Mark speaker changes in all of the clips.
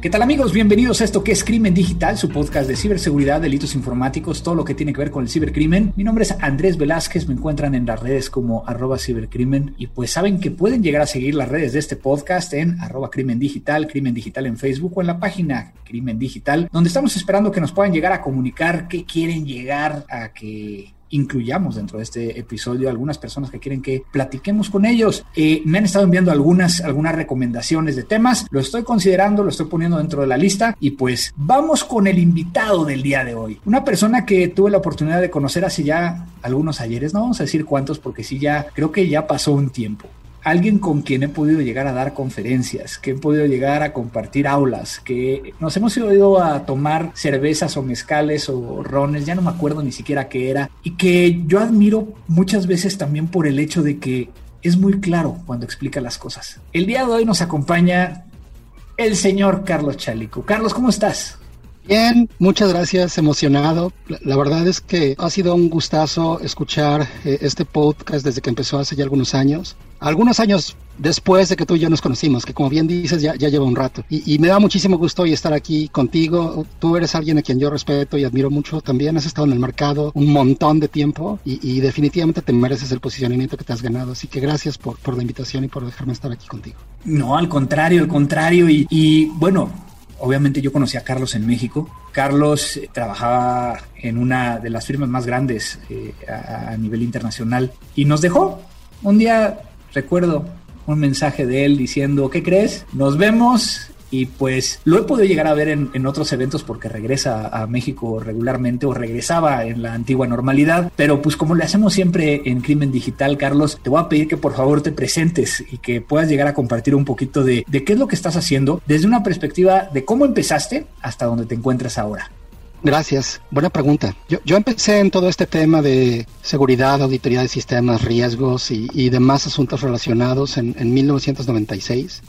Speaker 1: ¿Qué tal amigos? Bienvenidos a esto que es Crimen Digital, su podcast de ciberseguridad, delitos informáticos, todo lo que tiene que ver con el cibercrimen. Mi nombre es Andrés Velázquez, me encuentran en las redes como arroba cibercrimen y pues saben que pueden llegar a seguir las redes de este podcast en arroba crimen digital, crimen digital en Facebook o en la página Crimen Digital, donde estamos esperando que nos puedan llegar a comunicar qué quieren llegar a que incluyamos dentro de este episodio algunas personas que quieren que platiquemos con ellos. Eh, me han estado enviando algunas, algunas recomendaciones de temas, lo estoy considerando, lo estoy poniendo dentro de la lista y pues vamos con el invitado del día de hoy. Una persona que tuve la oportunidad de conocer hace ya algunos ayeres, no vamos a decir cuántos porque sí ya creo que ya pasó un tiempo alguien con quien he podido llegar a dar conferencias, que he podido llegar a compartir aulas, que nos hemos ido a tomar cervezas o mezcales o rones, ya no me acuerdo ni siquiera qué era, y que yo admiro muchas veces también por el hecho de que es muy claro cuando explica las cosas. El día de hoy nos acompaña el señor Carlos Chalico. Carlos, ¿cómo estás?
Speaker 2: Bien, muchas gracias, emocionado. La, verdad es que ha sido un gustazo escuchar eh, este podcast desde que empezó hace ya algunos años. Algunos años después de que tú y yo nos conocimos, que como bien dices ya, ya lleva un rato. Y, me da muchísimo gusto hoy estar aquí contigo. Tú eres alguien a quien yo respeto y admiro mucho también. Has estado en el mercado un montón de tiempo y, definitivamente te mereces el posicionamiento que te has ganado. Así que gracias por, por la invitación y por dejarme estar aquí contigo.
Speaker 1: No, al contrario, al contrario. Y, y bueno, obviamente yo conocí a Carlos en México. Carlos eh, trabajaba en una de las firmas más grandes eh, a, nivel internacional y nos dejó. Un día recuerdo un mensaje de él diciendo, ¿qué crees? Nos vemos y pues lo he podido llegar a ver en, otros eventos porque regresa a México regularmente o regresaba en la antigua normalidad, pero pues como le hacemos siempre en Crimen Digital, Carlos, te voy a pedir que por favor te presentes y que puedas llegar a compartir un poquito de, qué es lo que estás haciendo desde una perspectiva de cómo empezaste hasta donde te encuentras ahora.
Speaker 2: Gracias. Buena pregunta. Yo, yo, empecé en todo este tema de seguridad, auditoría de sistemas, riesgos y, demás asuntos relacionados en, en 1996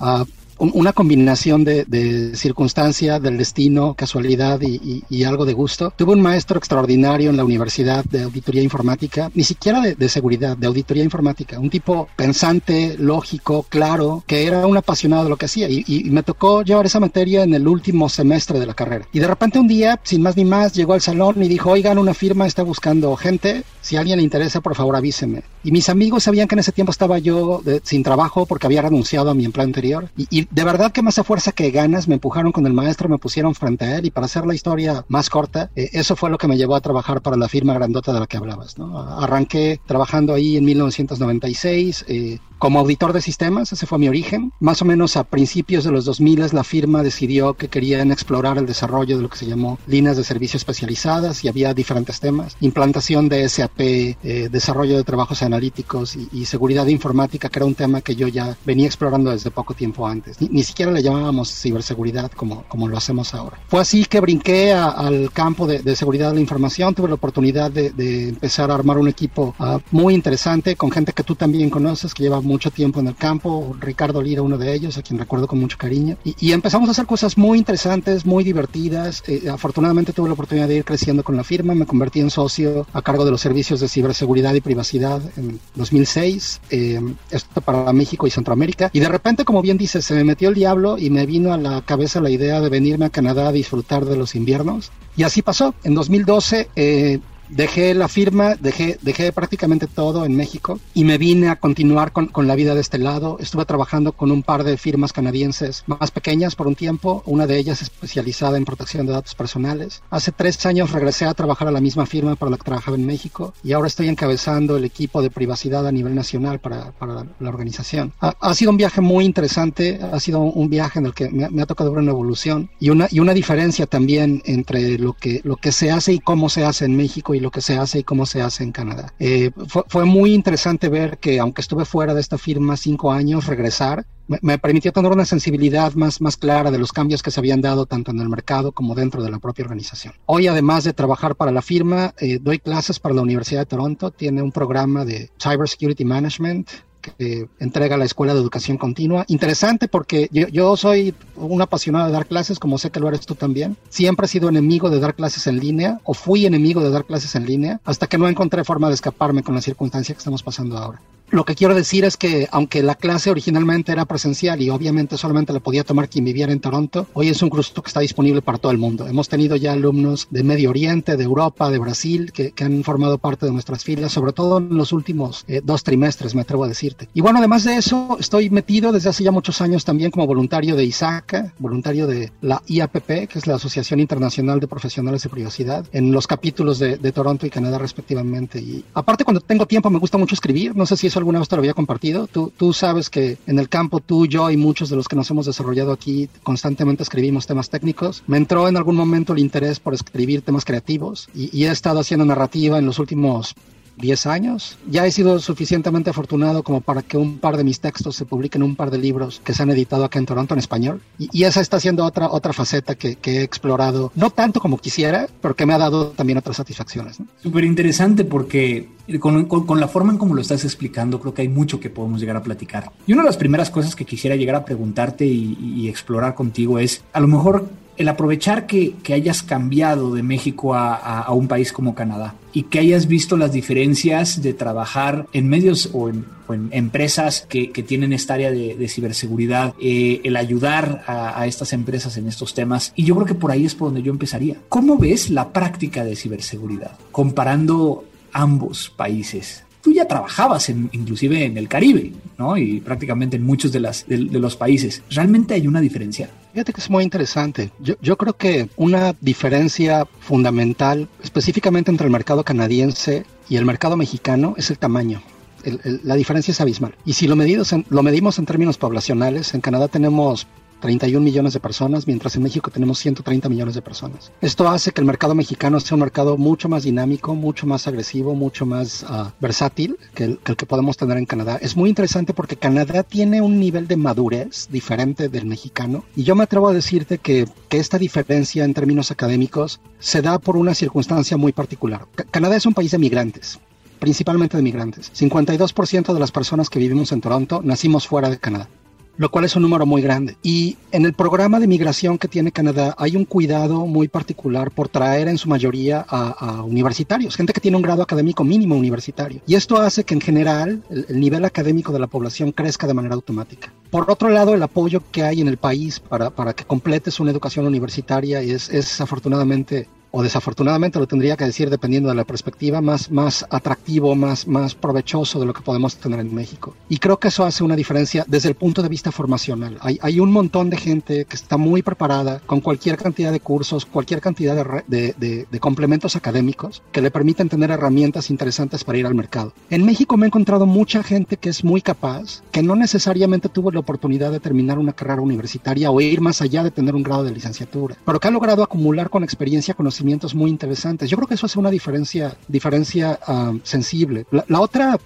Speaker 2: una combinación de, de, circunstancia, del destino, casualidad y, algo de gusto. Tuve un maestro extraordinario en la Universidad de Auditoría Informática, ni siquiera de, de, seguridad, de Auditoría Informática, un tipo pensante, lógico, claro, que era un apasionado de lo que hacía y, y, me tocó llevar esa materia en el último semestre de la carrera. Y de repente un día, sin más ni más, llegó al salón y dijo, oigan, una firma está buscando gente, si a alguien le interesa, por favor avíseme. Y mis amigos sabían que en ese tiempo estaba yo sin trabajo porque había renunciado a mi empleo anterior y, y de verdad que más a fuerza que ganas me empujaron con el maestro, me pusieron frente a él y para hacer la historia más corta, eh, eso fue lo que me llevó a trabajar para la firma grandota de la que hablabas. ¿no? Arranqué trabajando ahí en 1996, eh, como auditor de sistemas, ese fue mi origen. Más o menos a principios de los 2000 la firma decidió que querían explorar el desarrollo de lo que se llamó líneas de servicio especializadas y había diferentes temas. Implantación de SAP, eh, desarrollo de trabajos analíticos y, seguridad informática, que era un tema que yo ya venía explorando desde poco tiempo antes. Ni, siquiera le llamábamos ciberseguridad como, como lo hacemos ahora. Fue así que brinqué al campo de, seguridad de la información, tuve la oportunidad de, empezar a armar un equipo ah, muy interesante con gente que tú también conoces, que lleva mucho tiempo en el campo, Ricardo Lira, uno de ellos, a quien recuerdo con mucho cariño, y, empezamos a hacer cosas muy interesantes, muy divertidas. Eh, afortunadamente tuve la oportunidad de ir creciendo con la firma, me convertí en socio a cargo de los servicios de ciberseguridad y privacidad en 2006, eh, esto para México y Centroamérica, y de repente, como bien dices, se me metió el diablo y me vino a la cabeza la idea de venirme a Canadá a disfrutar de los inviernos. Y así pasó. En 2012 eh, dejé la firma, dejé, dejé prácticamente todo en México y me vine a continuar con, con, la vida de este lado. Estuve trabajando con un par de firmas canadienses más pequeñas por un tiempo, una de ellas especializada en protección de datos personales. Hace tres años regresé a trabajar a la misma firma para la que trabajaba en México y ahora estoy encabezando el equipo de privacidad a nivel nacional para, para la organización. Ha, ha, sido un viaje muy interesante, ha sido un viaje en el que me, me, ha tocado ver una evolución y una, y una diferencia también entre lo que, lo que se hace y cómo se hace en México lo que se hace y cómo se hace en Canadá. Eh, fue, muy interesante ver que aunque estuve fuera de esta firma cinco años, regresar me, permitió tener una sensibilidad más, más clara de los cambios que se habían dado tanto en el mercado como dentro de la propia organización. Hoy, además de trabajar para la firma, eh, doy clases para la Universidad de Toronto. Tiene un programa de Cyber Security Management que entrega la Escuela de Educación Continua. Interesante porque yo, yo soy un apasionado de dar clases, como sé que lo eres tú también. Siempre he sido enemigo de dar clases en línea, o fui enemigo de dar clases en línea, hasta que no encontré forma de escaparme con la circunstancia que estamos pasando ahora. Lo que quiero decir es que aunque la clase originalmente era presencial y obviamente solamente la podía tomar quien viviera en Toronto, hoy es un curso que está disponible para todo el mundo. Hemos tenido ya alumnos de Medio Oriente, de Europa, de Brasil, que, que han formado parte de nuestras filas, sobre todo en los últimos eh, dos trimestres, me atrevo a decirte. Y bueno, además de eso, estoy metido desde hace ya muchos años también como voluntario de ISACA, voluntario de la IAPP, que es la Asociación Internacional de Profesionales de Privacidad, en los capítulos de, de Toronto y Canadá respectivamente. Y aparte, cuando tengo tiempo, me gusta mucho escribir. No sé si eso alguna vez te lo había compartido. Tú, tú sabes que en el campo tú, yo y muchos de los que nos hemos desarrollado aquí constantemente escribimos temas técnicos. Me entró en algún momento el interés por escribir temas creativos y, y he estado haciendo narrativa en los últimos 10 años. Ya he sido suficientemente afortunado como para que un par de mis textos se publiquen un par de libros que se han editado acá en Toronto en español. Y, y esa está siendo otra, otra faceta que, he explorado, no tanto como quisiera, pero que me ha dado también otras satisfacciones. ¿no?
Speaker 1: Súper interesante porque con, la forma en como lo estás explicando, creo que hay mucho que podemos llegar a platicar. Y una de las primeras cosas que quisiera llegar a preguntarte y explorar contigo es, a lo mejor el aprovechar que, que, hayas cambiado de México a, a, un país como Canadá y que hayas visto las diferencias de trabajar en medios o en, o en empresas que, que, tienen esta área de, de ciberseguridad, eh, el ayudar a, a, estas empresas en estos temas. Y yo creo que por ahí es por donde yo empezaría. ¿Cómo ves la práctica de ciberseguridad comparando ambos países? Tú ya trabajabas en, inclusive en el Caribe, ¿no? Y prácticamente en muchos de, las, de, de, los países. ¿Realmente hay una diferencia?
Speaker 2: Fíjate que es muy interesante. Yo, yo creo que una diferencia fundamental, específicamente entre el mercado canadiense y el mercado mexicano, es el tamaño. El, la diferencia es abismal. Y si lo, medidos en, lo medimos en términos poblacionales, en Canadá tenemos 31 millones de personas, mientras en México tenemos 130 millones de personas. Esto hace que el mercado mexicano sea un mercado mucho más dinámico, mucho más agresivo, mucho más uh, versátil que el, que podemos tener en Canadá. Es muy interesante porque Canadá tiene un nivel de madurez diferente del mexicano y yo me atrevo a decirte que, que esta diferencia en términos académicos se da por una circunstancia muy particular. Canadá es un país de migrantes principalmente de migrantes. 52% de las personas que vivimos en Toronto nacimos fuera de Canadá lo cual es un número muy grande. Y en el programa de migración que tiene Canadá hay un cuidado muy particular por traer en su mayoría a, universitarios, gente que tiene un grado académico mínimo universitario. Y esto hace que en general el, el, nivel académico de la población crezca de manera automática. Por otro lado, el apoyo que hay en el país para, para que completes una educación universitaria es, es afortunadamente o desafortunadamente lo tendría que decir dependiendo de la perspectiva, más, más atractivo, más, más provechoso de lo que podemos tener en México. Y creo que eso hace una diferencia desde el punto de vista formacional. Hay, hay un montón de gente que está muy preparada con cualquier cantidad de cursos, cualquier cantidad de, de, de, de complementos académicos que le permiten tener herramientas interesantes para ir al mercado. En México me he encontrado mucha gente que es muy capaz, que no necesariamente tuvo la oportunidad de terminar una carrera universitaria o ir más allá de tener un grado de licenciatura, pero que ha logrado acumular con experiencia conocimientos muy interesantes. Yo creo que eso hace una diferencia, diferencia uh, sensible. La, otra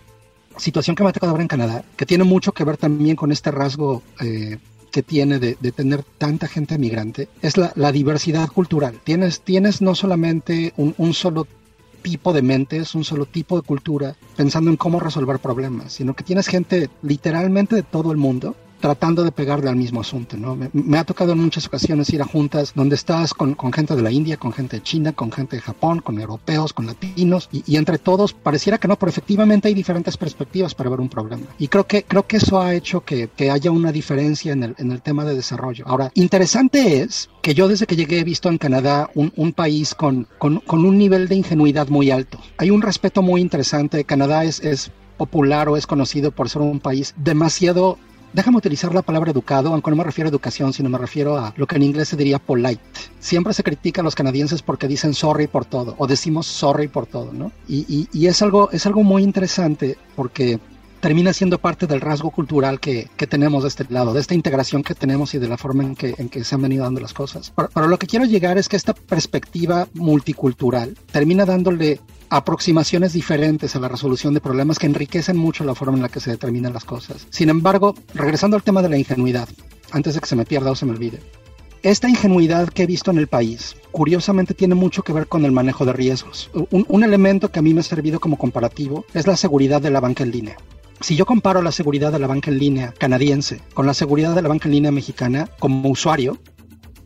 Speaker 2: situación que me ha tocado ver en Canadá, que tiene mucho que ver también con este rasgo eh, que tiene de, tener tanta gente migrante, es la, la, diversidad cultural. Tienes, tienes no solamente un, un solo tipo de mentes, un solo tipo de cultura, pensando en cómo resolver problemas, sino que tienes gente literalmente de todo el mundo tratando de pegarle al mismo asunto. ¿no? Me, ha tocado en muchas ocasiones ir a juntas donde estás con, gente de la India, con gente de China, con gente de Japón, con europeos, con latinos, y, y, entre todos pareciera que no, pero efectivamente hay diferentes perspectivas para ver un problema. Y creo que, creo que eso ha hecho que, que haya una diferencia en el, en el tema de desarrollo. Ahora, interesante es que yo desde que llegué he visto en Canadá un, un país con, con, con, un nivel de ingenuidad muy alto. Hay un respeto muy interesante. Canadá es, es popular o es conocido por ser un país demasiado déjame utilizar la palabra educado, aunque no me refiero a educación, sino me refiero a lo que en inglés se diría polite. Siempre se critica a los canadienses porque dicen sorry por todo, o decimos sorry por todo, ¿no? Y, es, algo, es algo muy interesante porque termina siendo parte del rasgo cultural que, que, tenemos de este lado, de esta integración que tenemos y de la forma en que, en que se han venido dando las cosas. Pero, pero lo que quiero llegar es que esta perspectiva multicultural termina dándole aproximaciones diferentes a la resolución de problemas que enriquecen mucho la forma en la que se determinan las cosas. Sin embargo, regresando al tema de la ingenuidad, antes de que se me pierda o se me olvide, esta ingenuidad que he visto en el país, curiosamente, tiene mucho que ver con el manejo de riesgos. Un, un elemento que a mí me ha servido como comparativo es la seguridad de la banca en línea si yo comparo la seguridad de la banca en línea canadiense con la seguridad de la banca en línea mexicana como usuario,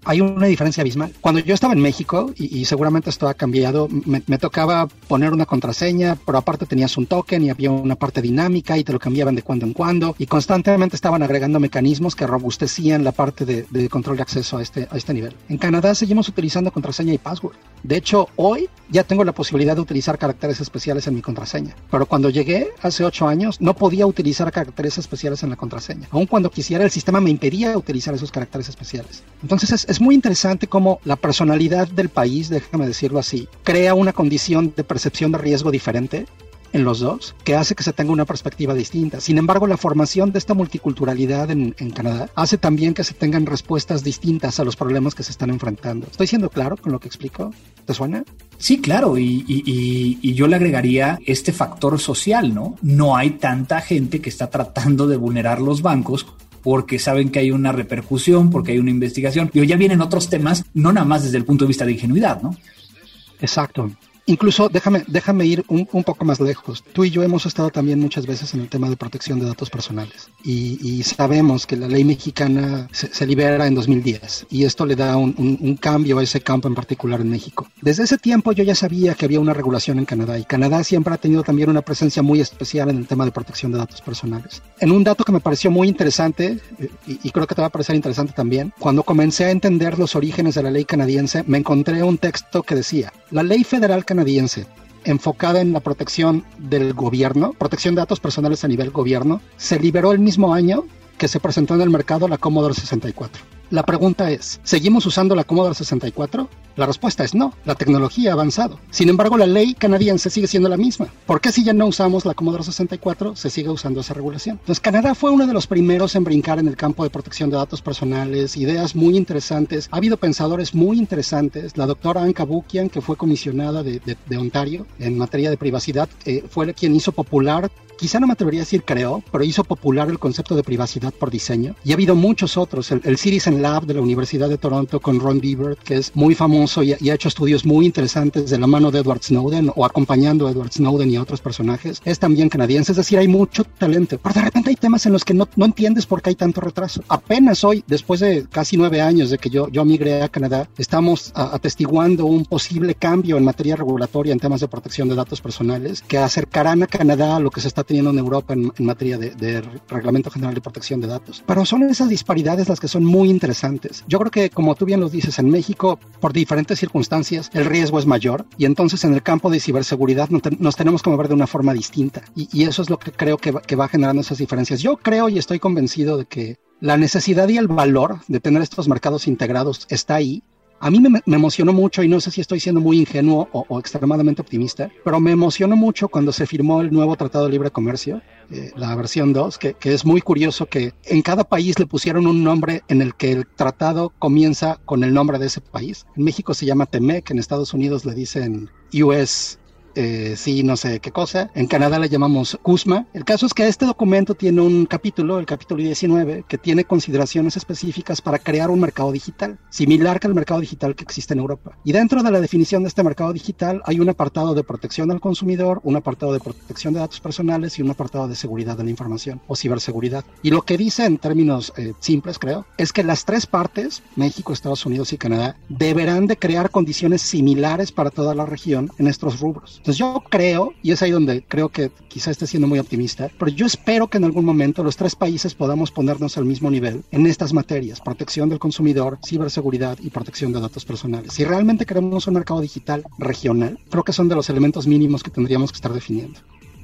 Speaker 2: hay una diferencia abismal. Cuando yo estaba en México, y, seguramente esto ha cambiado, me, tocaba poner una contraseña, pero aparte tenías un token y había una parte dinámica y te lo cambiaban de cuando en cuando y constantemente estaban agregando mecanismos que robustecían la parte de, control de acceso a este, a este nivel. En Canadá seguimos utilizando contraseña y password. De hecho, hoy ya tengo la posibilidad de utilizar caracteres especiales en mi contraseña, pero cuando llegué hace ocho años no podía utilizar caracteres especiales en la contraseña. Aun cuando quisiera, el sistema me impedía utilizar esos caracteres especiales. Entonces es, es muy interesante cómo la personalidad del país, déjame decirlo así, crea una condición de percepción de riesgo diferente en los dos, que hace que se tenga una perspectiva distinta. Sin embargo, la formación de esta multiculturalidad en, Canadá hace también que se tengan respuestas distintas a los problemas que se están enfrentando. ¿Estoy siendo claro con lo que explico? ¿Te suena?
Speaker 1: Sí, claro, y, y, yo le agregaría este factor social, ¿no? No hay tanta gente que está tratando de vulnerar los bancos porque saben que hay una repercusión, porque hay una investigación. Y ya vienen otros temas, no nada más desde el punto de vista de ingenuidad, ¿no?
Speaker 2: Exacto. Incluso déjame, déjame ir un, poco más lejos. Tú y yo hemos estado también muchas veces en el tema de protección de datos personales y, sabemos que la ley mexicana se, libera en 2010 y esto le da un, cambio a ese campo en particular en México. Desde ese tiempo yo ya sabía que había una regulación en Canadá y Canadá siempre ha tenido también una presencia muy especial en el tema de protección de datos personales. En un dato que me pareció muy interesante y, y creo que te va a parecer interesante también, cuando comencé a entender los orígenes de la ley canadiense me encontré un texto que decía, la ley federal canadiense canadiense enfocada en la protección del gobierno, protección de datos personales a nivel gobierno, se liberó el mismo año que se presentó en el mercado la Commodore 64. La pregunta es, ¿seguimos usando la Commodore 64? La respuesta es no, la tecnología ha avanzado. Sin embargo, la ley canadiense sigue siendo la misma. ¿Por qué si ya no usamos la Commodore 64 se sigue usando esa regulación? Entonces, Canadá fue uno de los primeros en brincar en el campo de protección de datos personales, ideas muy interesantes. Ha habido pensadores muy interesantes. La doctora Anka Bukian, que fue comisionada de, Ontario en materia de privacidad, eh, fue quien hizo popular quizá no me atrevería a decir creo, pero hizo popular el concepto de privacidad por diseño. Y ha habido muchos otros. El, el Lab de la Universidad de Toronto con Ron Biebert, que es muy famoso y, ha hecho estudios muy interesantes de la mano de Edward Snowden o acompañando a Edward Snowden y a otros personajes. Es también canadiense, es decir, hay mucho talento. Pero de repente hay temas en los que no, no entiendes por qué hay tanto retraso. Apenas hoy, después de casi nueve años de que yo, yo migré a Canadá, estamos atestiguando un posible cambio en materia regulatoria en temas de protección de datos personales que acercarán a Canadá a lo que se está teniendo en Europa en, materia de, Reglamento General de Protección de Datos. Pero son esas disparidades las que son muy interesantes. Yo creo que, como tú bien lo dices, en México, por diferentes circunstancias, el riesgo es mayor y entonces en el campo de ciberseguridad nos tenemos que mover de una forma distinta. Y, eso es lo que creo que que va generando esas diferencias. Yo creo y estoy convencido de que la necesidad y el valor de tener estos mercados integrados está ahí a mí me, emocionó mucho, y no sé si estoy siendo muy ingenuo o, extremadamente optimista, pero me emocionó mucho cuando se firmó el nuevo Tratado de Libre Comercio, eh, la versión 2, que, que, es muy curioso que en cada país le pusieron un nombre en el que el tratado comienza con el nombre de ese país. En México se llama TEMEC, en Estados Unidos le dicen US eh, sí, no sé qué cosa. En Canadá le llamamos CUSMA. El caso es que este documento tiene un capítulo, el capítulo 19, que tiene consideraciones específicas para crear un mercado digital, similar que el mercado digital que existe en Europa. Y dentro de la definición de este mercado digital hay un apartado de protección al consumidor, un apartado de protección de datos personales y un apartado de seguridad de la información o ciberseguridad. Y lo que dice en términos eh, simples, creo, es que las tres partes, México, Estados Unidos y Canadá, deberán de crear condiciones similares para toda la región en estos rubros. Entonces yo creo, y es ahí donde creo que quizá esté siendo muy optimista, pero yo espero que en algún momento los tres países podamos ponernos al mismo nivel en estas materias, protección del consumidor, ciberseguridad y protección de datos personales. Si realmente queremos un mercado digital regional, creo que son de los elementos mínimos que tendríamos que estar definiendo.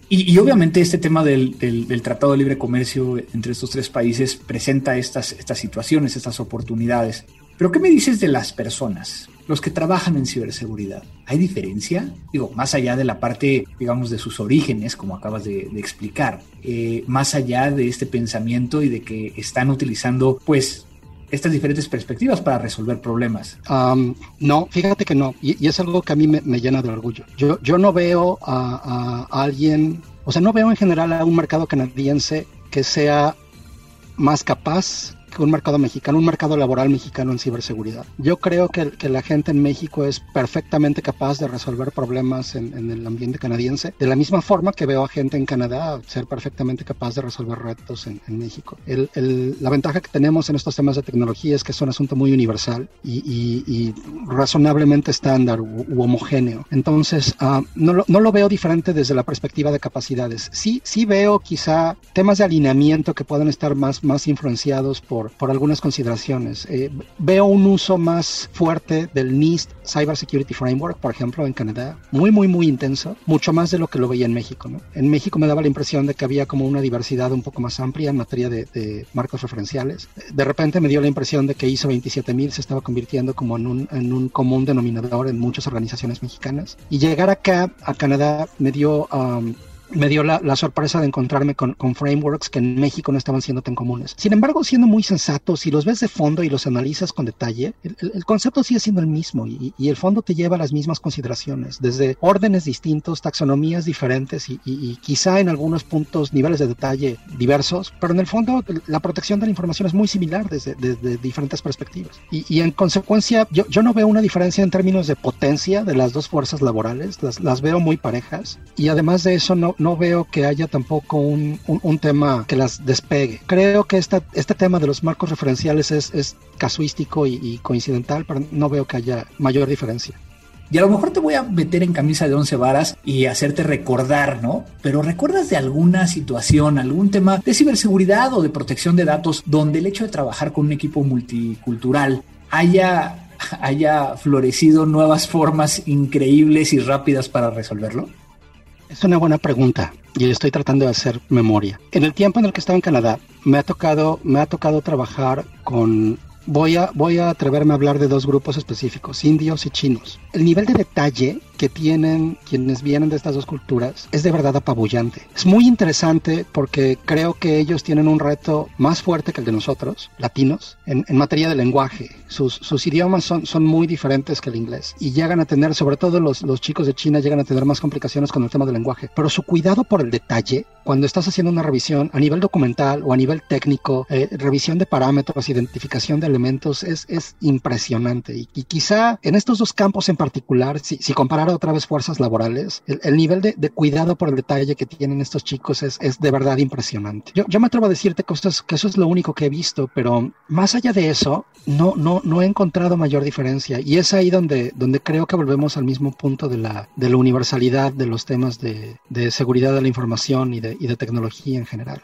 Speaker 1: Y, obviamente este tema del, Tratado de Libre Comercio entre estos tres países presenta estas, estas situaciones, estas oportunidades. Pero ¿qué me dices de las personas? los que trabajan en ciberseguridad. ¿Hay diferencia? Digo, más allá de la parte, digamos, de sus orígenes, como acabas de, explicar, eh, más allá de este pensamiento y de que están utilizando, pues, estas diferentes perspectivas para resolver problemas.
Speaker 2: no, fíjate que no, y, es algo que a mí me, llena de orgullo. Yo, yo no veo a, a alguien, o sea, no veo en general a un mercado canadiense que sea más capaz un mercado mexicano, un mercado laboral mexicano en ciberseguridad. Yo creo que, que la gente en México es perfectamente capaz de resolver problemas en, en, el ambiente canadiense, de la misma forma que veo a gente en Canadá ser perfectamente capaz de resolver retos en, en México. El, el, la ventaja que tenemos en estos temas de tecnología es que es un asunto muy universal y, y, y razonablemente estándar u, u homogéneo. Entonces, uh, no, lo, no lo veo diferente desde la perspectiva de capacidades. Sí, sí veo quizá temas de alineamiento que puedan estar más, más influenciados por, por algunas consideraciones. Eh, veo un uso más fuerte del NIST Cyber Security Framework, por ejemplo, en Canadá, muy, muy, muy intenso, mucho más de lo que lo veía en México. ¿no? En México me daba la impresión de que había como una diversidad un poco más amplia en materia de, de marcos referenciales. De repente me dio la impresión de que ISO 27000 se estaba convirtiendo como en un, en un común denominador en muchas organizaciones mexicanas. Y llegar acá, a Canadá, me dio... Um, me dio la, sorpresa de encontrarme con, frameworks que en México no estaban siendo tan comunes. Sin embargo, siendo muy sensatos, si los ves de fondo y los analizas con detalle, el, concepto sigue siendo el mismo y, el fondo te lleva a las mismas consideraciones, desde órdenes distintos, taxonomías diferentes y, quizá en algunos puntos niveles de detalle diversos, pero en el fondo la protección de la información es muy similar desde, diferentes perspectivas. Y, en consecuencia, yo, yo, no veo una diferencia en términos de potencia de las dos fuerzas laborales, las, las veo muy parejas y además de eso no, no veo que haya tampoco un, un, tema que las despegue. Creo que esta, este tema de los marcos referenciales es, es casuístico y, y, coincidental, pero no veo que haya mayor diferencia.
Speaker 1: Y a lo mejor te voy a meter en camisa de once varas y hacerte recordar, ¿no? Pero ¿recuerdas de alguna situación, algún tema de ciberseguridad o de protección de datos donde el hecho de trabajar con un equipo multicultural haya, haya florecido nuevas formas increíbles y rápidas para resolverlo?
Speaker 2: Es una buena pregunta y estoy tratando de hacer memoria. En el tiempo en el que estaba en Canadá, me ha tocado, me ha tocado trabajar con voy a, voy a atreverme a hablar de dos grupos específicos, indios y chinos. El nivel de detalle que tienen quienes vienen de estas dos culturas es de verdad apabullante. Es muy interesante porque creo que ellos tienen un reto más fuerte que el de nosotros, latinos, en, en materia de lenguaje. Sus, sus, idiomas son, son muy diferentes que el inglés y llegan a tener, sobre todo los, los chicos de China, llegan a tener más complicaciones con el tema del lenguaje. Pero su cuidado por el detalle, cuando estás haciendo una revisión a nivel documental o a nivel técnico, eh, revisión de parámetros, identificación de elementos, es, es impresionante. Y, y, quizá en estos dos campos en particular, si, si comparara otra vez fuerzas laborales, el, el nivel de, de, cuidado por el detalle que tienen estos chicos es, es de verdad impresionante. Yo, yo me atrevo a decirte es, que eso es lo único que he visto, pero más allá de eso, no, no, no he encontrado mayor diferencia. Y es ahí donde, donde creo que volvemos al mismo punto de la, de la universalidad de los temas de, de seguridad de la información y de, y de tecnología en general.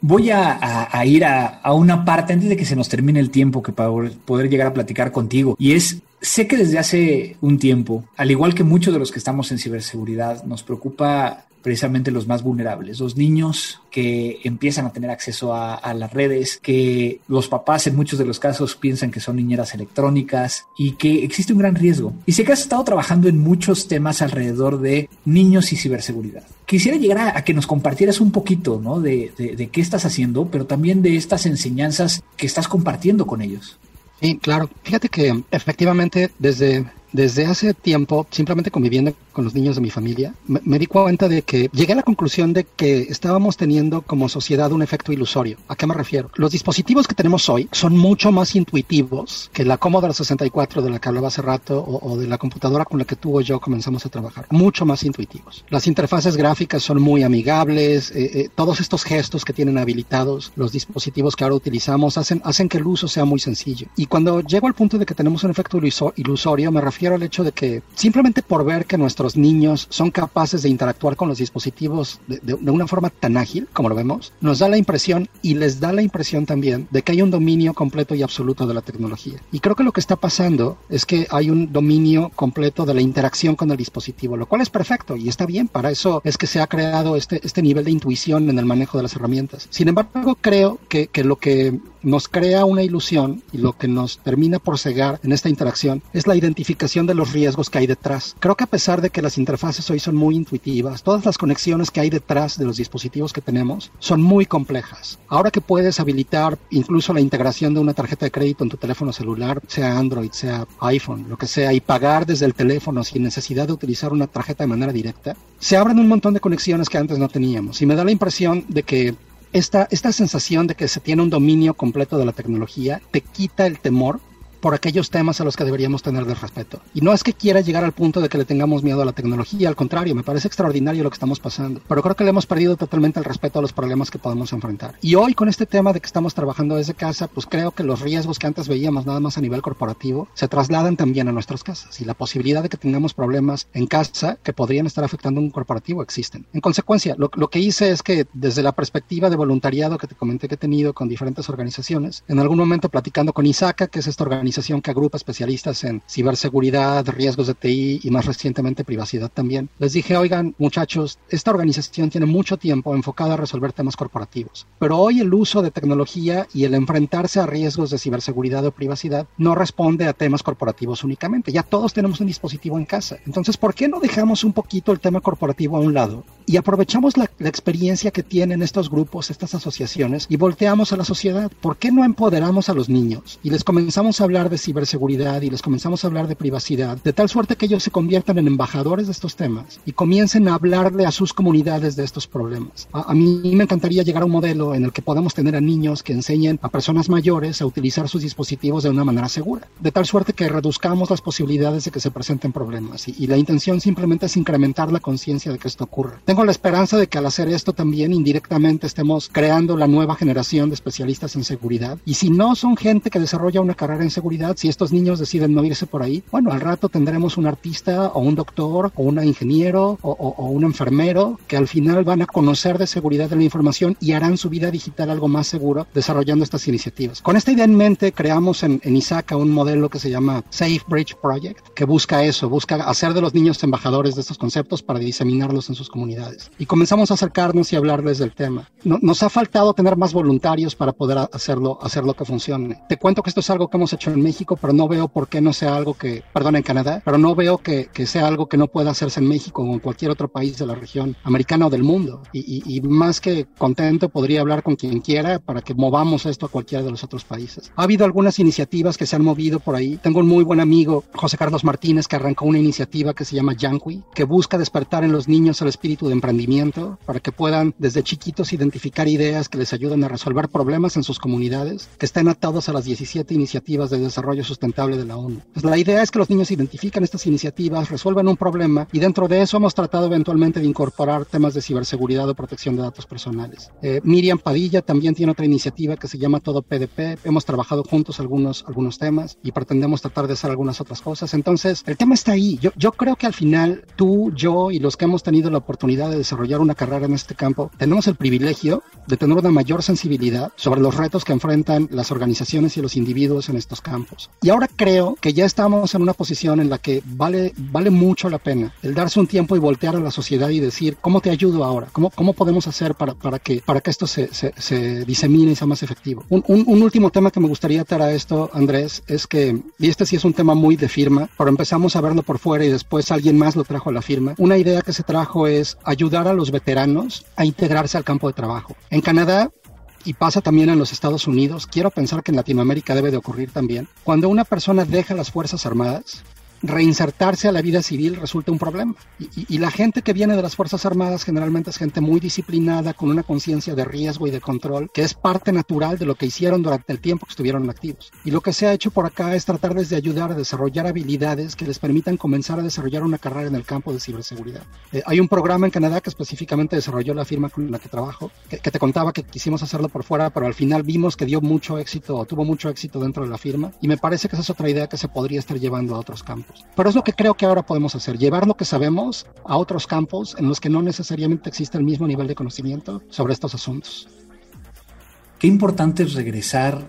Speaker 1: Voy a, a, ir a, a, una parte antes de que se nos termine el tiempo que para poder llegar a platicar contigo. Y es, sé que desde hace un tiempo, al igual que muchos de los que estamos en ciberseguridad, nos preocupa precisamente los más vulnerables, los niños que empiezan a tener acceso a, a, las redes, que los papás en muchos de los casos piensan que son niñeras electrónicas y que existe un gran riesgo. Y sé que has estado trabajando en muchos temas alrededor de niños y ciberseguridad. Quisiera llegar a, a que nos compartieras un poquito ¿no? de, de, de qué estás haciendo, pero también de estas enseñanzas que estás compartiendo con ellos.
Speaker 2: Sí, claro. Fíjate que efectivamente desde desde hace tiempo, simplemente conviviendo con los niños de mi familia, me, me, di cuenta de que llegué a la conclusión de que estábamos teniendo como sociedad un efecto ilusorio. ¿A qué me refiero? Los dispositivos que tenemos hoy son mucho más intuitivos que la Commodore 64 de la que hablaba hace rato o, o de la computadora con la que tú o yo comenzamos a trabajar. Mucho más intuitivos. Las interfaces gráficas son muy amigables, eh, eh, todos estos gestos que tienen habilitados los dispositivos que ahora utilizamos hacen, hacen que el uso sea muy sencillo. Y cuando llego al punto de que tenemos un efecto ilusorio, me refiero refiero al hecho de que simplemente por ver que nuestros niños son capaces de interactuar con los dispositivos de, de, de, una forma tan ágil como lo vemos, nos da la impresión y les da la impresión también de que hay un dominio completo y absoluto de la tecnología. Y creo que lo que está pasando es que hay un dominio completo de la interacción con el dispositivo, lo cual es perfecto y está bien. Para eso es que se ha creado este, este nivel de intuición en el manejo de las herramientas. Sin embargo, creo que, que lo que nos crea una ilusión y lo que nos termina por cegar en esta interacción es la identificación de los riesgos que hay detrás. Creo que a pesar de que las interfaces hoy son muy intuitivas, todas las conexiones que hay detrás de los dispositivos que tenemos son muy complejas. Ahora que puedes habilitar incluso la integración de una tarjeta de crédito en tu teléfono celular, sea Android, sea iPhone, lo que sea, y pagar desde el teléfono sin necesidad de utilizar una tarjeta de manera directa, se abren un montón de conexiones que antes no teníamos. Y me da la impresión de que esta, esta sensación de que se tiene un dominio completo de la tecnología te quita el temor por aquellos temas a los que deberíamos tener de respeto. Y no es que quiera llegar al punto de que le tengamos miedo a la tecnología, al contrario, me parece extraordinario lo que estamos pasando, pero creo que le hemos perdido totalmente el respeto a los problemas que podemos enfrentar. Y hoy con este tema de que estamos trabajando desde casa, pues creo que los riesgos que antes veíamos nada más a nivel corporativo se trasladan también a nuestras casas y la posibilidad de que tengamos problemas en casa que podrían estar afectando a un corporativo existen. En consecuencia, lo, lo que hice es que desde la perspectiva de voluntariado que te comenté que he tenido con diferentes organizaciones, en algún momento platicando con ISACA, que es esta organización que agrupa especialistas en ciberseguridad, riesgos de TI y más recientemente privacidad también. Les dije, oigan muchachos, esta organización tiene mucho tiempo enfocada a resolver temas corporativos, pero hoy el uso de tecnología y el enfrentarse a riesgos de ciberseguridad o privacidad no responde a temas corporativos únicamente. Ya todos tenemos un dispositivo en casa. Entonces, ¿por qué no dejamos un poquito el tema corporativo a un lado y aprovechamos la, la experiencia que tienen estos grupos, estas asociaciones y volteamos a la sociedad? ¿Por qué no empoderamos a los niños y les comenzamos a hablar de ciberseguridad y les comenzamos a hablar de privacidad, de tal suerte que ellos se conviertan en embajadores de estos temas y comiencen a hablarle a sus comunidades de estos problemas. A, mí me encantaría llegar a un modelo en el que podamos tener a niños que enseñen a personas mayores a utilizar sus dispositivos de una manera segura, de tal suerte que reduzcamos las posibilidades de que se presenten problemas y, y la intención simplemente es incrementar la conciencia de que esto ocurra. Tengo la esperanza de que al hacer esto también indirectamente estemos creando la nueva generación de especialistas en seguridad y si no son gente que desarrolla una carrera en seguridad, si estos niños deciden no irse por ahí, bueno, al rato tendremos un artista o un doctor o un ingeniero o, un enfermero que al final van a conocer de seguridad de la información y harán su vida digital algo más seguro desarrollando estas iniciativas. Con esta idea en mente, creamos en, en ISACA un modelo que se llama Safe Bridge Project, que busca eso, busca hacer de los niños embajadores de estos conceptos para diseminarlos en sus comunidades. Y comenzamos a acercarnos y hablarles del tema. nos ha faltado tener más voluntarios para poder hacerlo, hacerlo que funcione. Te cuento que esto es algo que hemos hecho en México, pero no veo por qué no sea algo que, perdón, en Canadá, pero no veo que, que sea algo que no pueda hacerse en México o en cualquier otro país de la región americana o del mundo. Y, y, más que contento, podría hablar con quien quiera para que movamos esto a cualquiera de los otros países. Ha habido algunas iniciativas que se han movido por ahí. Tengo un muy buen amigo, José Carlos Martínez, que arrancó una iniciativa que se llama Yankui, que busca despertar en los niños el espíritu de emprendimiento para que puedan desde chiquitos identificar ideas que les ayuden a resolver problemas en sus comunidades, que estén atados a las 17 iniciativas de desarrollo sustentable de la ONU. Pues la idea es que los niños identifican estas iniciativas, resuelvan un problema y dentro de eso hemos tratado eventualmente de incorporar temas de ciberseguridad o protección de datos personales. Eh, Miriam Padilla también tiene otra iniciativa que se llama Todo PDP. Hemos trabajado juntos algunos, algunos temas y pretendemos tratar de hacer algunas otras cosas. Entonces, el tema está ahí. Yo, yo creo que al final tú, yo y los que hemos tenido la oportunidad de desarrollar una carrera en este campo, tenemos el privilegio de tener una mayor sensibilidad sobre los retos que enfrentan las organizaciones y los individuos en estos campos. Y ahora creo que ya estamos en una posición en la que vale, vale mucho la pena el darse un tiempo y voltear a la sociedad y decir, ¿cómo te ayudo ahora? ¿Cómo, cómo podemos hacer para, para, que, para que esto se, se, se disemine y sea más efectivo? Un, un, un, último tema que me gustaría traer a esto, Andrés, es que, y este sí es un tema muy de firma, pero empezamos a verlo por fuera y después alguien más lo trajo a la firma. Una idea que se trajo es ayudar a los veteranos a integrarse al campo de trabajo. En Canadá, y pasa también en los Estados Unidos, quiero pensar que en Latinoamérica debe de ocurrir también, cuando una persona deja las Fuerzas Armadas, reinsertarse a la vida civil resulta un problema. Y, la gente que viene de las Fuerzas Armadas generalmente es gente muy disciplinada, con una conciencia de riesgo y de control, que es parte natural de lo que hicieron durante el tiempo que estuvieron activos. Y lo que se ha hecho por acá es tratar de ayudar a desarrollar habilidades que les permitan comenzar a desarrollar una carrera en el campo de ciberseguridad. Eh, hay un programa en Canadá que específicamente desarrolló la firma con la que trabajo, que, que te contaba que quisimos hacerlo por fuera, pero al final vimos que dio mucho éxito, tuvo mucho éxito dentro de la firma, y me parece que esa es otra idea que se podría estar llevando a otros campos. Pero es lo que creo que ahora podemos hacer, llevar lo que sabemos a otros campos en los que no necesariamente existe el mismo nivel de conocimiento sobre estos asuntos.
Speaker 1: Qué importante es regresar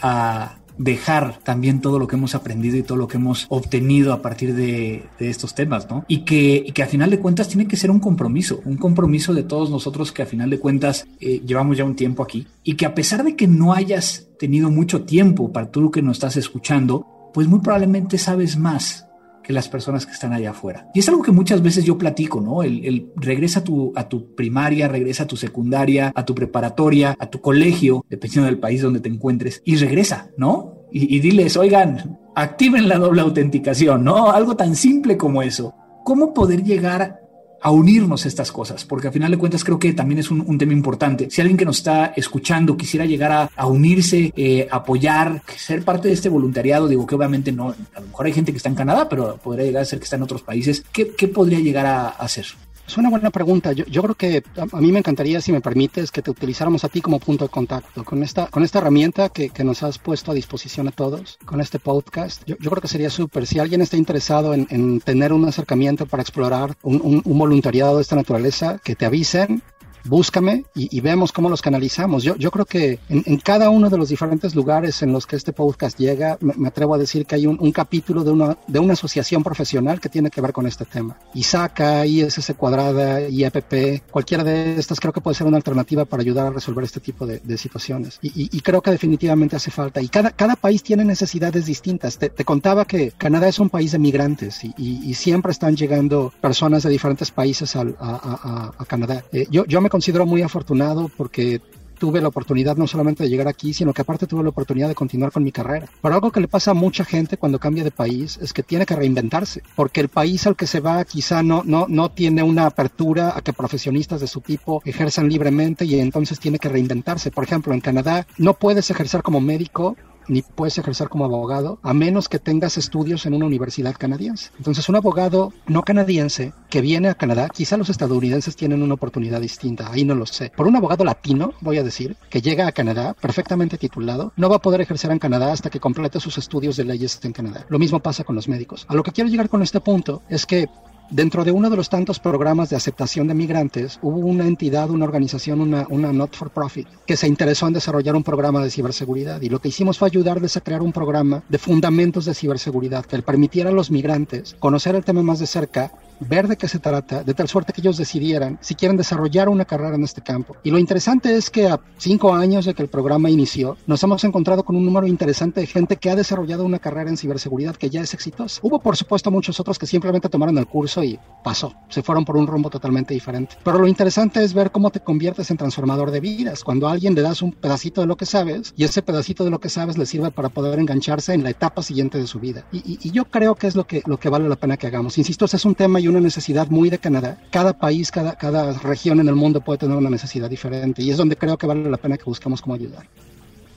Speaker 1: a dejar también todo lo que hemos aprendido y todo lo que hemos obtenido a partir de, estos temas, ¿no? Y que, que a final de cuentas tiene que ser un compromiso, un compromiso de todos nosotros que a final de cuentas eh, llevamos ya un tiempo aquí y que a pesar de que no hayas tenido mucho tiempo para tú que nos estás escuchando, pues muy probablemente sabes más que las personas que están allá afuera. Y es algo que muchas veces yo platico, ¿no? El, regresa a tu, a tu primaria, regresa a tu secundaria, a tu preparatoria, a tu colegio, dependiendo del país donde te encuentres, y regresa, ¿no? Y, y diles, oigan, activen la doble autenticación, ¿no? Algo tan simple como eso. ¿Cómo poder llegar a unirnos estas cosas, porque al final de cuentas creo que también es un, tema importante. Si alguien que nos está escuchando quisiera llegar a, unirse, eh, apoyar, ser parte de este voluntariado, digo que obviamente no, a lo mejor hay gente que está en Canadá, pero podría llegar a ser que está en otros países, ¿qué, podría llegar a hacer?
Speaker 2: Es una buena pregunta. Yo, yo creo que a, mí me encantaría, si me permites, que te utilizáramos a ti como punto de contacto. Con esta, con esta herramienta que, que nos has puesto a disposición a todos, con este podcast, yo, yo creo que sería súper. Si alguien está interesado en, en, tener un acercamiento para explorar un, un, un voluntariado de esta naturaleza, que te avisen búscame y, vemos cómo los canalizamos. Yo, yo creo que en, cada uno de los diferentes lugares en los que este podcast llega, me, atrevo a decir que hay un, capítulo de una, de una asociación profesional que tiene que ver con este tema. ISACA, ISS Cuadrada, IEPP, cualquiera de estas creo que puede ser una alternativa para ayudar a resolver este tipo de, situaciones. Y, creo que definitivamente hace falta. Y cada, cada país tiene necesidades distintas. Te, contaba que Canadá es un país de migrantes y, siempre están llegando personas de diferentes países a, Canadá. Eh, yo, yo me considero muy afortunado porque tuve la oportunidad no solamente de llegar aquí, sino que aparte tuve la oportunidad de continuar con mi carrera. Pero algo que le pasa a mucha gente cuando cambia de país es que tiene que reinventarse, porque el país al que se va quizá no, no, no tiene una apertura a que profesionistas de su tipo ejerzan libremente y entonces tiene que reinventarse. Por ejemplo, en Canadá no puedes ejercer como médico ni puedes ejercer como abogado a menos que tengas estudios en una universidad canadiense. Entonces, un abogado no canadiense que viene a Canadá, quizá los estadounidenses tienen una oportunidad distinta, ahí no lo sé. Por un abogado latino, voy a decir, que llega a Canadá perfectamente titulado, no va a poder ejercer en Canadá hasta que complete sus estudios de leyes en Canadá. Lo mismo pasa con los médicos. A lo que quiero llegar con este punto es que Dentro de uno de los tantos programas de aceptación de migrantes, hubo una entidad, una organización, una, una not for profit, que se interesó en desarrollar un programa de ciberseguridad. Y lo que hicimos fue ayudarles a crear un programa de fundamentos de ciberseguridad que permitiera a los migrantes conocer el tema más de cerca ver de qué se trata, de tal suerte que ellos decidieran si quieren desarrollar una carrera en este campo. Y lo interesante es que a cinco años de que el programa inició, nos hemos encontrado con un número interesante de gente que ha desarrollado una carrera en ciberseguridad que ya es exitosa. Hubo, por supuesto, muchos otros que simplemente tomaron el curso y pasó, se fueron por un rumbo totalmente diferente. Pero lo interesante es ver cómo te conviertes en transformador de vidas. Cuando a alguien le das un pedacito de lo que sabes y ese pedacito de lo que sabes le sirve para poder engancharse en la etapa siguiente de su vida. Y, yo creo que es lo que, lo que vale la pena que hagamos. Insisto, ese es un tema y una necesidad muy de Canadá. Cada país, cada, cada región en el mundo puede tener una necesidad diferente y es donde creo que vale la pena que busquemos cómo ayudar.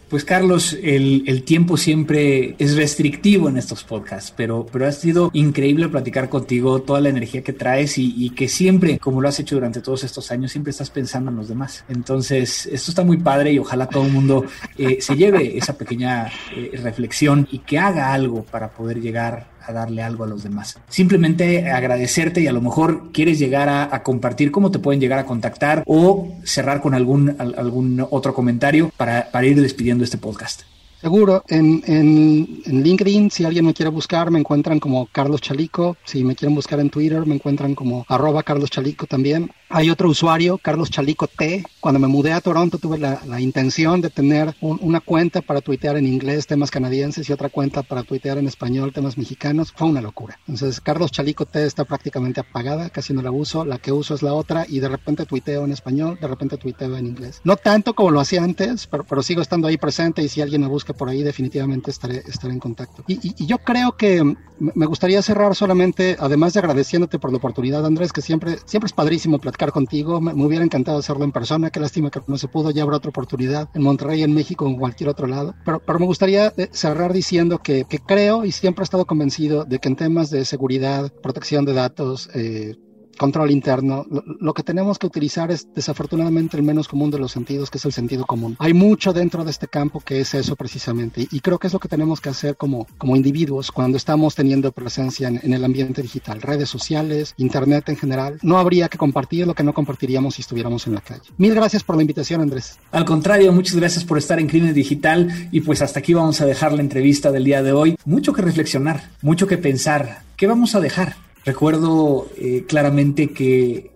Speaker 1: Pues Carlos, el, tiempo siempre es restrictivo en estos podcasts, pero, pero ha sido increíble platicar contigo, toda la energía que traes y, que siempre, como lo has hecho durante todos estos años, siempre estás pensando en los demás. Entonces, esto está muy padre y ojalá todo el mundo eh, se lleve esa pequeña eh, reflexión y que haga algo para poder llegar a darle algo a los demás. Simplemente agradecerte y a lo mejor quieres llegar a, compartir cómo te pueden llegar a contactar o cerrar con algún, algún otro comentario para, ir despidiendo este podcast.
Speaker 2: Seguro, en, en, en, LinkedIn, si alguien me quiere buscar, me encuentran como Carlos Chalico. Si me quieren buscar en Twitter, me encuentran como arroba Carlos Chalico también. Hay otro usuario, Carlos Chalico T. Cuando me mudé a Toronto tuve la, la intención de tener una cuenta para tuitear en inglés temas canadienses y otra cuenta para tuitear en español temas mexicanos. Fue una locura. Entonces, Carlos Chalico T está prácticamente apagada, casi no la uso. La que uso es la otra y de repente tuiteo en español, de repente tuiteo en inglés. No tanto como lo hacía antes, pero, pero sigo estando ahí presente y si alguien me busca por ahí, definitivamente estaré, estaré en contacto. Y, y, y yo creo que me gustaría cerrar solamente, además de agradeciéndote por la oportunidad, Andrés, que siempre, siempre es padrísimo platicar contigo. Me, hubiera encantado hacerlo en persona. Qué lástima que no se pudo. Ya habrá otra oportunidad en Monterrey, en México en cualquier otro lado. Pero, pero me gustaría eh, cerrar diciendo que, que creo y siempre he estado convencido de que en temas de seguridad, protección de datos, eh, control interno, lo, que tenemos que utilizar es desafortunadamente el menos común de los sentidos, que es el sentido común. Hay mucho dentro de este campo que es eso precisamente, y, creo que es lo que tenemos que hacer como, como individuos cuando estamos teniendo presencia en, el ambiente digital, redes sociales, internet en general. No habría que compartir lo que no compartiríamos si estuviéramos en la calle. Mil gracias por la invitación, Andrés.
Speaker 1: Al contrario, muchas gracias por estar en Crimen Digital y pues hasta aquí vamos a dejar la entrevista del día de hoy. Mucho que reflexionar, mucho que pensar. ¿Qué vamos a dejar? Recuerdo eh, claramente que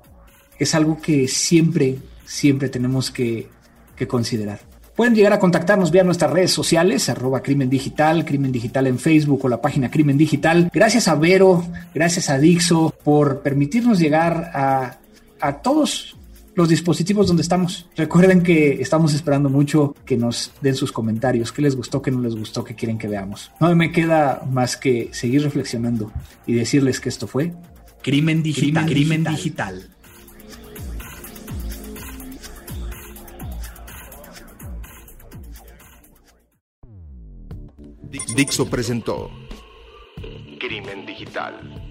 Speaker 1: es algo que siempre, siempre tenemos que, considerar. Pueden llegar a contactarnos vía nuestras redes sociales, arroba Crimen Digital, Crimen Digital en Facebook o la página Crimen Digital. Gracias a Vero, gracias a Dixo por permitirnos llegar a, a todos los dispositivos donde estamos. Recuerden que estamos esperando mucho que nos den sus comentarios, qué les gustó, qué no les gustó, qué quieren que veamos. No me queda más que seguir reflexionando y decirles que esto fue Crimen Digital. Crimen, digital.
Speaker 3: Dixo presentó Crimen Digital